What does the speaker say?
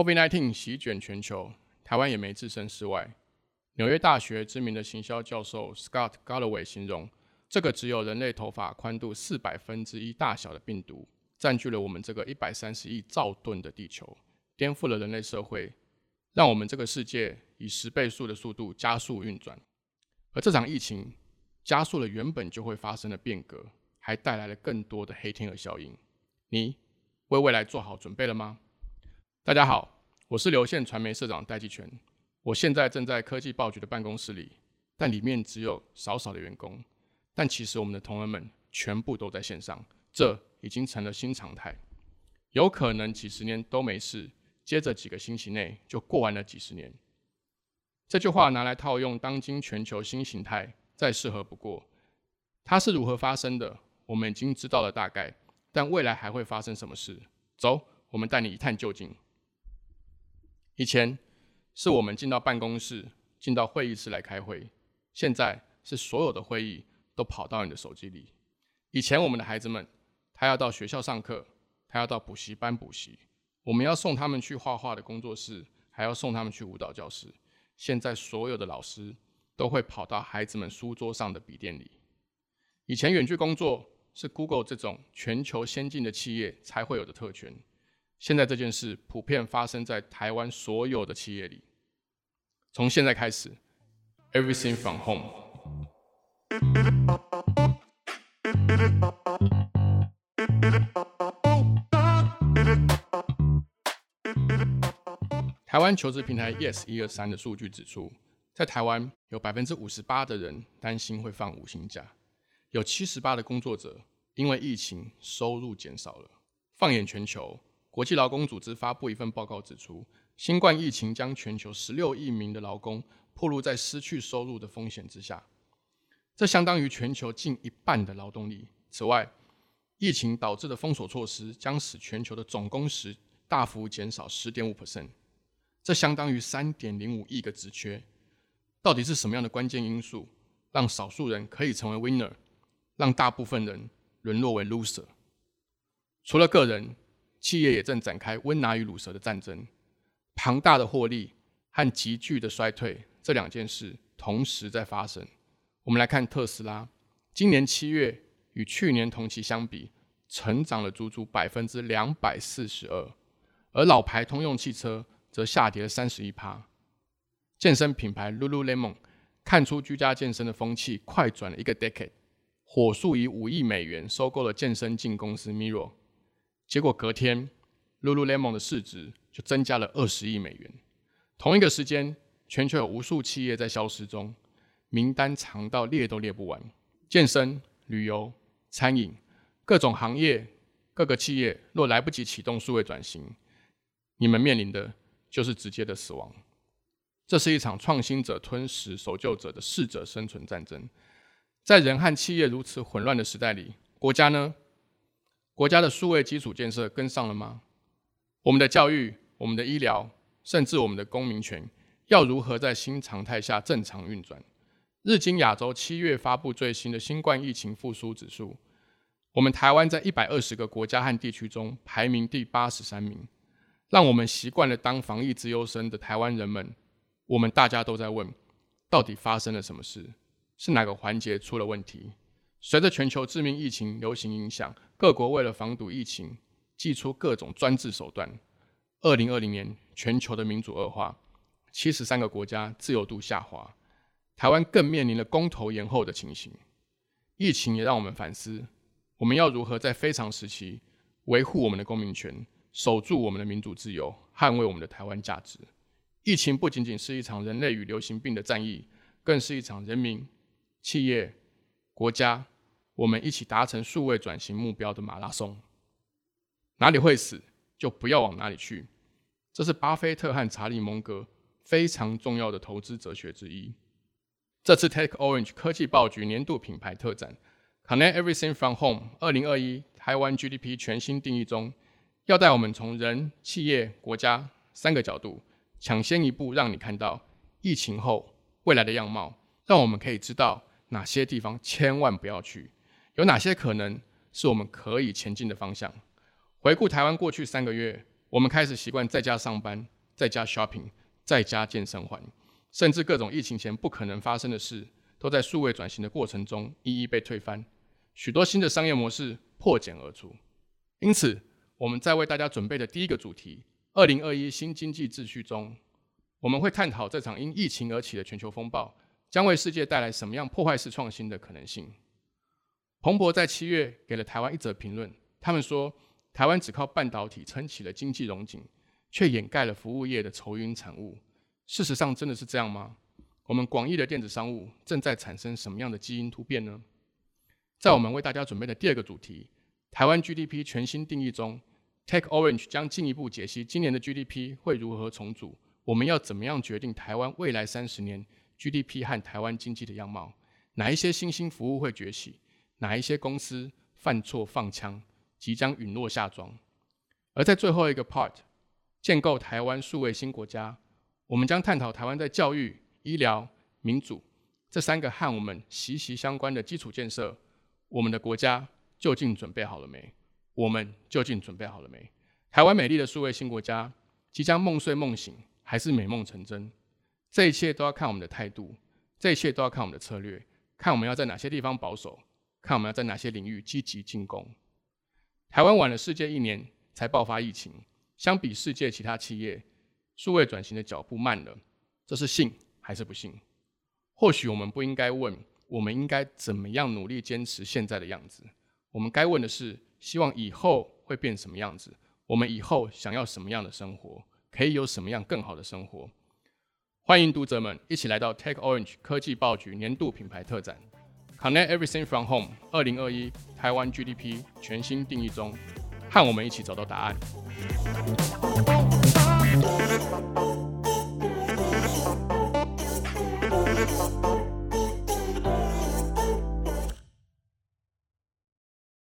COVID-19 席卷全球，台湾也没置身事外。纽约大学知名的行销教授 Scott Galloway 形容，这个只有人类头发宽度四百分之一大小的病毒，占据了我们这个一百三十亿兆吨的地球，颠覆了人类社会，让我们这个世界以十倍速的速度加速运转。而这场疫情加速了原本就会发生的变革，还带来了更多的黑天鹅效应。你为未来做好准备了吗？大家好，我是流线传媒社长戴季全。我现在正在科技报局的办公室里，但里面只有少少的员工。但其实我们的同仁们全部都在线上，这已经成了新常态。有可能几十年都没事，接着几个星期内就过完了几十年。这句话拿来套用当今全球新形态，再适合不过。它是如何发生的，我们已经知道了大概，但未来还会发生什么事？走，我们带你一探究竟。以前。是我们进到办公室、进到会议室来开会。现在是所有的会议都跑到你的手机里。以前我们的孩子们，他要到学校上课，他要到补习班补习，我们要送他们去画画的工作室，还要送他们去舞蹈教室。现在所有的老师都会跑到孩子们书桌上的笔电里。以前远距工作是 Google 这种全球先进的企业才会有的特权。现在这件事普遍发生在台湾所有的企业里。从现在开始，everything from home。台湾求职平台 Yes 一二三的数据指出，在台湾有百分之五十八的人担心会放五星假，有七十八的工作者因为疫情收入减少了。放眼全球。国际劳工组织发布一份报告指出，新冠疫情将全球十六亿名的劳工暴露在失去收入的风险之下，这相当于全球近一半的劳动力。此外，疫情导致的封锁措施将使全球的总工时大幅减少十点五 percent，这相当于三点零五亿个职缺。到底是什么样的关键因素，让少数人可以成为 winner，让大部分人沦落为 loser？除了个人。企业也正展开温拿与卤蛇的战争，庞大的获利和急剧的衰退这两件事同时在发生。我们来看特斯拉，今年七月与去年同期相比，成长了足足百分之两百四十二，而老牌通用汽车则下跌了三十一趴。健身品牌 Lululemon 看出居家健身的风气快转了一个 decade，火速以五亿美元收购了健身镜公司 Mirror。结果隔天，Lululemon 的市值就增加了二十亿美元。同一个时间，全球有无数企业在消失中，名单长到列都列不完。健身、旅游、餐饮，各种行业、各个企业若来不及启动数位转型，你们面临的就是直接的死亡。这是一场创新者吞噬守旧者的适者生存战争。在人和企业如此混乱的时代里，国家呢？国家的数位基础建设跟上了吗？我们的教育、我们的医疗，甚至我们的公民权，要如何在新常态下正常运转？日经亚洲七月发布最新的新冠疫情复苏指数，我们台湾在一百二十个国家和地区中排名第八十三名。让我们习惯了当防疫之优生的台湾人们，我们大家都在问：到底发生了什么事？是哪个环节出了问题？随着全球致命疫情流行影响，各国为了防堵疫情，祭出各种专制手段。二零二零年，全球的民主恶化，七十三个国家自由度下滑，台湾更面临了公投延后的情形。疫情也让我们反思，我们要如何在非常时期维护我们的公民权，守住我们的民主自由，捍卫我们的台湾价值。疫情不仅仅是一场人类与流行病的战役，更是一场人民、企业。国家，我们一起达成数位转型目标的马拉松。哪里会死，就不要往哪里去。这是巴菲特和查理蒙格非常重要的投资哲学之一。这次 Take Orange 科技报局年度品牌特展，Connect Everything from Home 二零二一台湾 GDP 全新定义中，要带我们从人、企业、国家三个角度，抢先一步，让你看到疫情后未来的样貌，让我们可以知道。哪些地方千万不要去？有哪些可能是我们可以前进的方向？回顾台湾过去三个月，我们开始习惯在家上班、在家 shopping、在家健身环，甚至各种疫情前不可能发生的事，都在数位转型的过程中一一被推翻。许多新的商业模式破茧而出。因此，我们在为大家准备的第一个主题——二零二一新经济秩序中，我们会探讨这场因疫情而起的全球风暴将为世界带来什么样破坏式创新的可能性。彭博在七月给了台湾一则评论，他们说。台湾只靠半导体撑起了经济荣景，却掩盖了服务业的愁云惨雾。事实上，真的是这样吗？我们广义的电子商务正在产生什么样的基因突变呢？在我们为大家准备的第二个主题——台湾 GDP 全新定义中，Take Orange 将进一步解析今年的 GDP 会如何重组。我们要怎么样决定台湾未来三十年 GDP 和台湾经济的样貌？哪一些新兴服务会崛起？哪一些公司犯错放枪？即将陨落下庄，而在最后一个 part，建构台湾数位新国家，我们将探讨台湾在教育、医疗、民主这三个和我们息息相关的基础建设，我们的国家究竟准备好了没？我们究竟准备好了没？台湾美丽的数位新国家即将梦碎梦醒，还是美梦成真？这一切都要看我们的态度，这一切都要看我们的策略，看我们要在哪些地方保守，看我们要在哪些领域积极进攻。台湾晚了世界一年才爆发疫情，相比世界其他企业，数位转型的脚步慢了，这是幸还是不幸？或许我们不应该问，我们应该怎么样努力坚持现在的样子？我们该问的是，希望以后会变什么样子？我们以后想要什么样的生活？可以有什么样更好的生活？欢迎读者们一起来到 Take Orange 科技报局年度品牌特展。Connect everything from home。二零二一台湾 GDP 全新定义中，和我们一起找到答案。